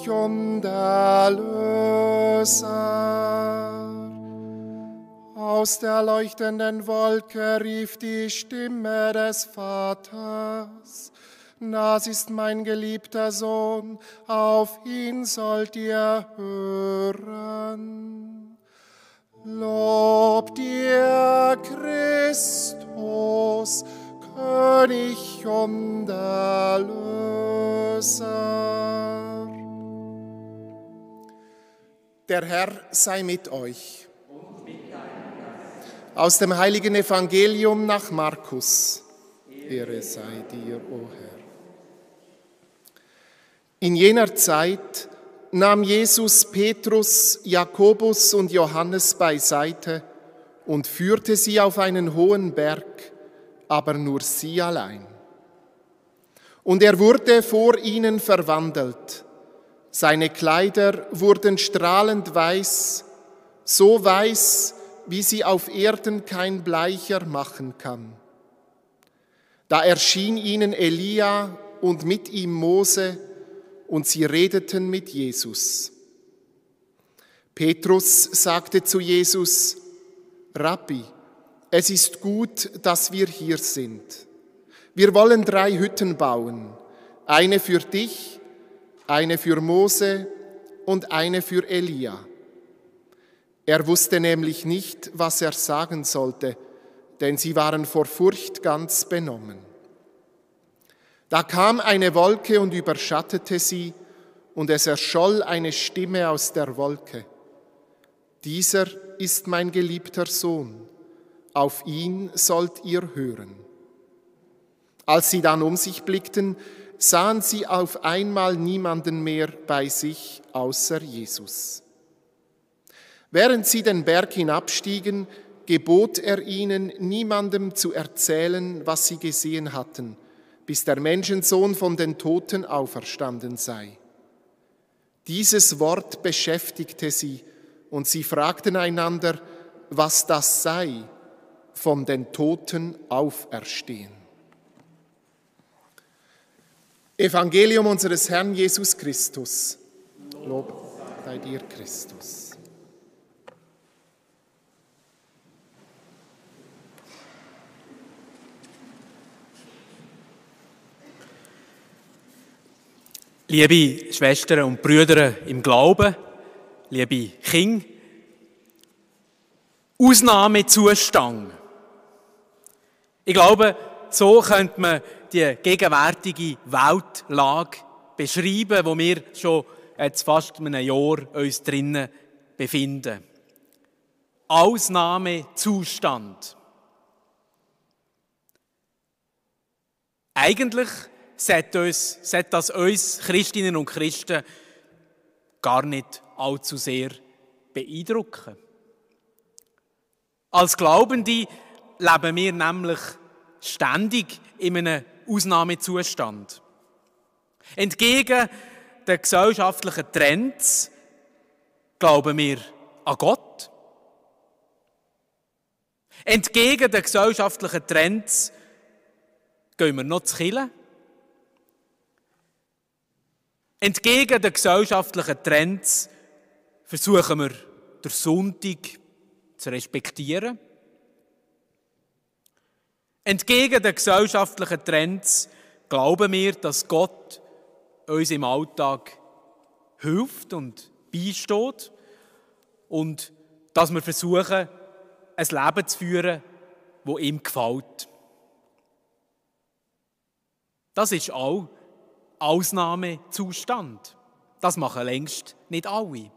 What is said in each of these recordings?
König und Erlöser. Aus der leuchtenden Wolke rief die Stimme des Vaters. Das ist mein geliebter Sohn, auf ihn sollt ihr hören. Lob dir, Christus, König und Erlöser. Der Herr sei mit euch. Aus dem heiligen Evangelium nach Markus. Ehre sei dir, o Herr. In jener Zeit nahm Jesus Petrus, Jakobus und Johannes beiseite und führte sie auf einen hohen Berg, aber nur sie allein. Und er wurde vor ihnen verwandelt. Seine Kleider wurden strahlend weiß, so weiß, wie sie auf Erden kein Bleicher machen kann. Da erschien ihnen Elia und mit ihm Mose, und sie redeten mit Jesus. Petrus sagte zu Jesus, Rabbi, es ist gut, dass wir hier sind. Wir wollen drei Hütten bauen, eine für dich, eine für Mose und eine für Elia. Er wusste nämlich nicht, was er sagen sollte, denn sie waren vor Furcht ganz benommen. Da kam eine Wolke und überschattete sie, und es erscholl eine Stimme aus der Wolke. Dieser ist mein geliebter Sohn, auf ihn sollt ihr hören. Als sie dann um sich blickten, sahen sie auf einmal niemanden mehr bei sich außer Jesus. Während sie den Berg hinabstiegen, gebot er ihnen, niemandem zu erzählen, was sie gesehen hatten – bis der Menschensohn von den Toten auferstanden sei. Dieses Wort beschäftigte sie und sie fragten einander, was das sei, von den Toten auferstehen. Evangelium unseres Herrn Jesus Christus. Lob sei dir, Christus. Liebe Schwestern und Brüder im Glauben, liebe Kinder, Ausnahmezustand. Ich glaube, so könnte man die gegenwärtige Weltlage beschreiben, wo wir schon jetzt fast einem Jahr uns drinnen befinden. Ausnahmezustand. Eigentlich sollte, uns, sollte das uns Christinnen und Christen gar nicht allzu sehr beeindrucken. Als Glaubende leben wir nämlich ständig in einem Ausnahmezustand. Entgegen den gesellschaftlichen Trends glauben wir an Gott. Entgegen den gesellschaftlichen Trends gehen wir noch zu Killen. Entgegen den gesellschaftlichen Trends versuchen wir, den Sonntag zu respektieren. Entgegen den gesellschaftlichen Trends glauben wir, dass Gott uns im Alltag hilft und beisteht und dass wir versuchen, ein Leben zu führen, wo ihm gefällt. Das ist auch Ausnahmezustand. Das machen längst nicht alle.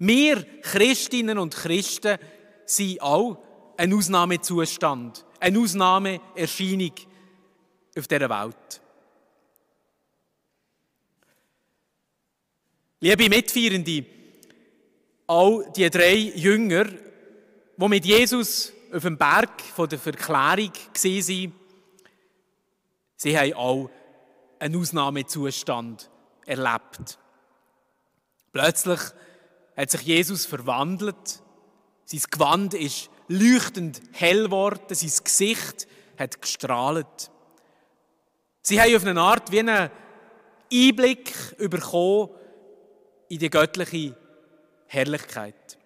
Wir Christinnen und Christen sind auch ein Ausnahmezustand, eine Ausnahmeerscheinung auf dieser Welt. Liebe Mitfeierende, all die drei Jünger, die mit Jesus auf dem Berg der Verklärung waren, sie haben auch einen Ausnahmezustand erlebt. Plötzlich hat sich Jesus verwandelt. Sein Gewand ist leuchtend hell geworden, sein Gesicht hat gestrahlt. Sie haben auf eine Art wie einen Einblick bekommen in die göttliche Herrlichkeit.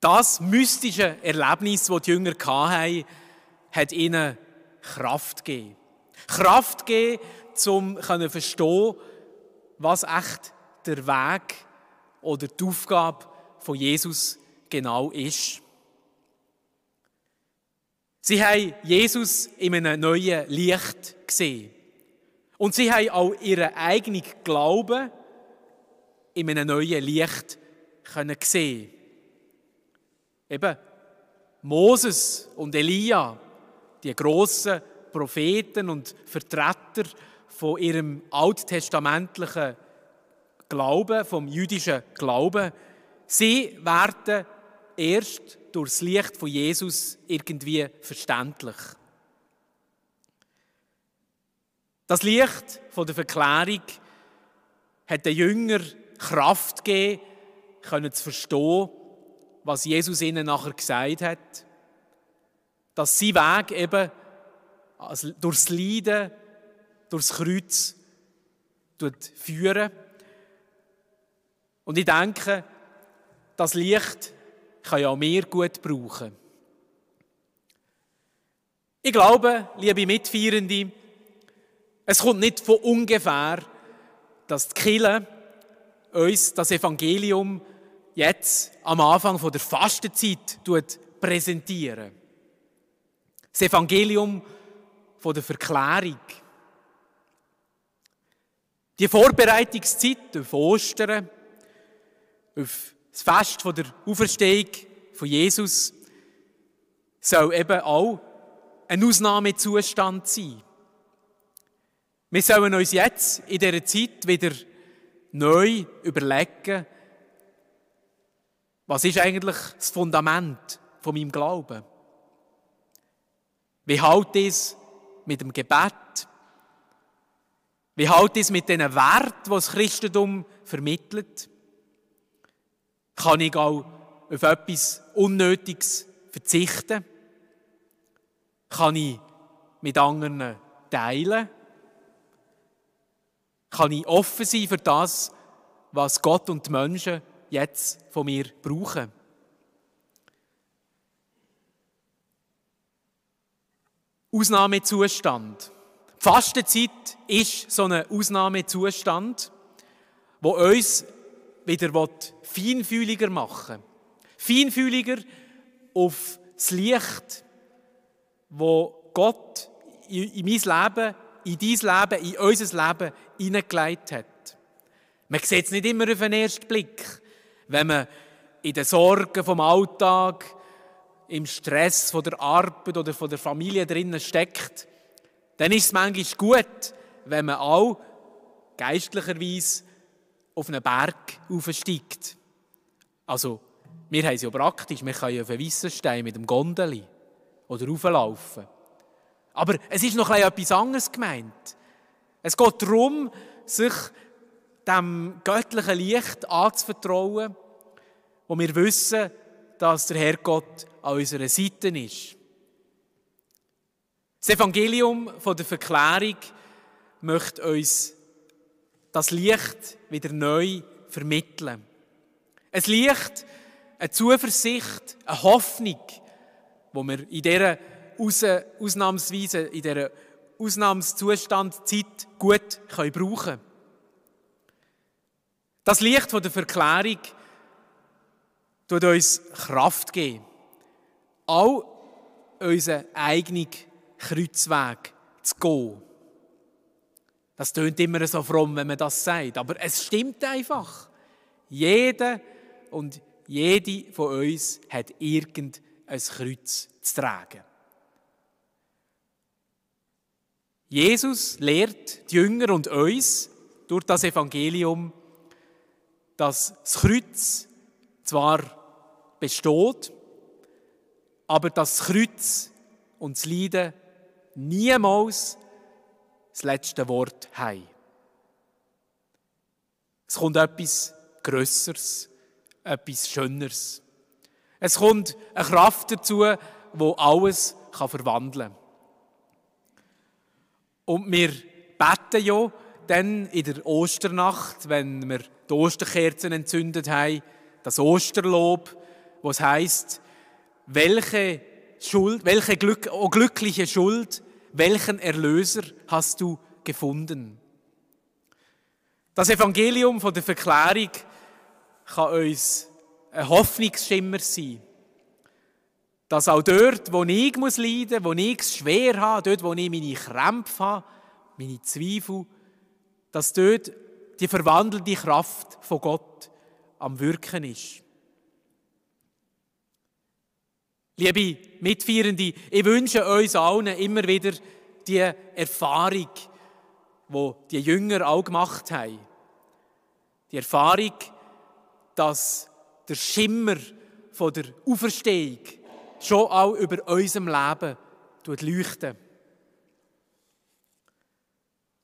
Das mystische Erlebnis, das die Jünger hatten, hat ihnen Kraft gegeben. Kraft gegeben, um zu verstehen, was echt der Weg oder die Aufgabe von Jesus genau ist. Sie haben Jesus in einem neuen Licht gesehen. Und sie haben auch ihren eigenen Glauben in einem neuen Licht können sehen. Eben Moses und Elia, die grossen Propheten und Vertreter von ihrem alttestamentlichen Glauben, vom jüdischen Glauben, sie werden erst durch das Licht von Jesus irgendwie verständlich. Das Licht von der Verklärung hat den Jünger Kraft gegeben, können zu verstehen, was Jesus ihnen nachher gesagt hat. Dass sein Weg eben durchs Leiden, durchs Kreuz führen. Und ich denke, das Licht kann ja auch wir gut brauchen. Ich glaube, liebe Mitfeierende, es kommt nicht von ungefähr, dass die Kirche uns das Evangelium jetzt am Anfang der Fastenzeit präsentieren. Das Evangelium der Verklärung. Die Vorbereitungszeit auf Ostern, auf das Fest der Auferstehung von Jesus, soll eben auch ein Ausnahmezustand sein. Wir sollen uns jetzt in dieser Zeit wieder neu überlegen, was ist eigentlich das Fundament von meinem Glauben? Wie hält es mit dem Gebet? Wie hält es mit den Werten, die das Christentum vermittelt? Kann ich auch auf etwas Unnötiges verzichten? Kann ich mit anderen teilen? Kann ich offen sein für das, was Gott und die Menschen jetzt von mir brauchen. Ausnahmezustand. Die Fastenzeit ist so ein Ausnahmezustand, wo uns wieder feinfühliger machen will. Feinfühliger auf das Licht, wo Gott in mein Leben, in dein Leben, in unser Leben hineingelegt hat. Man sieht es nicht immer auf den ersten Blick wenn man in den Sorgen vom Alltag, im Stress von der Arbeit oder von der Familie drinnen steckt, dann ist es manchmal gut, wenn man auch geistlicherweise auf einen Berg aufsteigt. Also, wir haben es ja praktisch, wir können auf einen Weissenstein mit dem Gondeli oder rauflaufen. Aber es ist noch etwas anderes gemeint. Es geht darum, sich dem göttlichen Licht anzuvertrauen, wo wir wissen, dass der Herrgott an unserer Seite ist. Das Evangelium von der Verklärung möchte uns das Licht wieder neu vermitteln. Ein Licht, eine Zuversicht, eine Hoffnung, wo wir in dieser Ausnahmsweise, in dieser Ausnahmszustandzeit gut brauchen können. Das Licht von der Verklärung tut uns Kraft geben, auch unseren eigenen Kreuzweg zu gehen. Das tönt immer so fromm, wenn man das sagt, aber es stimmt einfach. Jeder und jede von uns hat irgendein Kreuz zu tragen. Jesus lehrt die Jünger und uns durch das Evangelium, dass das Kreuz zwar besteht, aber dass das Kreuz und das Leiden niemals das letzte Wort haben. Es kommt etwas Grösseres, etwas Schöneres. Es kommt eine Kraft dazu, wo alles kann verwandeln kann. Und wir beten ja dann in der Osternacht, wenn wir die Osterkerzen entzündet haben, das Osterlob, was heißt, welche Schuld, welche Glück, oh glückliche Schuld, welchen Erlöser hast du gefunden? Das Evangelium von der Verklärung kann uns ein Hoffnungsschimmer sein. Dass auch dort, wo ich muss leiden muss, wo ich es schwer habe, dort, wo ich meine Krämpfe habe, meine Zweifel, dass dort die verwandelnde Kraft von Gott am Wirken ist. Liebe Mitfeierende, ich wünsche uns allen immer wieder die Erfahrung, wo die Jünger auch gemacht haben. Die Erfahrung, dass der Schimmer von der Auferstehung schon auch über unserem Leben leuchtet.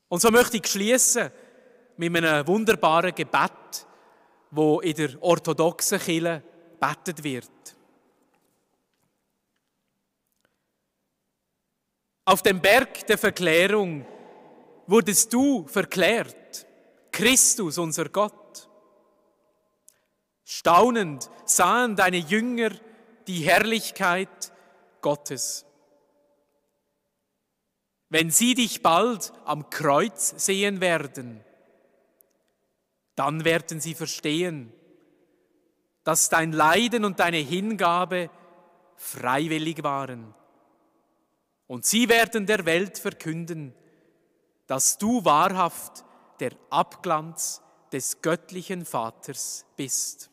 Und so möchte ich schließen mit einem wunderbaren Gebet, wo in der orthodoxen Kirche betet wird. Auf dem Berg der Verklärung wurdest du verklärt, Christus, unser Gott. Staunend sahen deine Jünger die Herrlichkeit Gottes. Wenn sie dich bald am Kreuz sehen werden, dann werden sie verstehen, dass dein Leiden und deine Hingabe freiwillig waren und sie werden der Welt verkünden, dass du wahrhaft der Abglanz des göttlichen Vaters bist.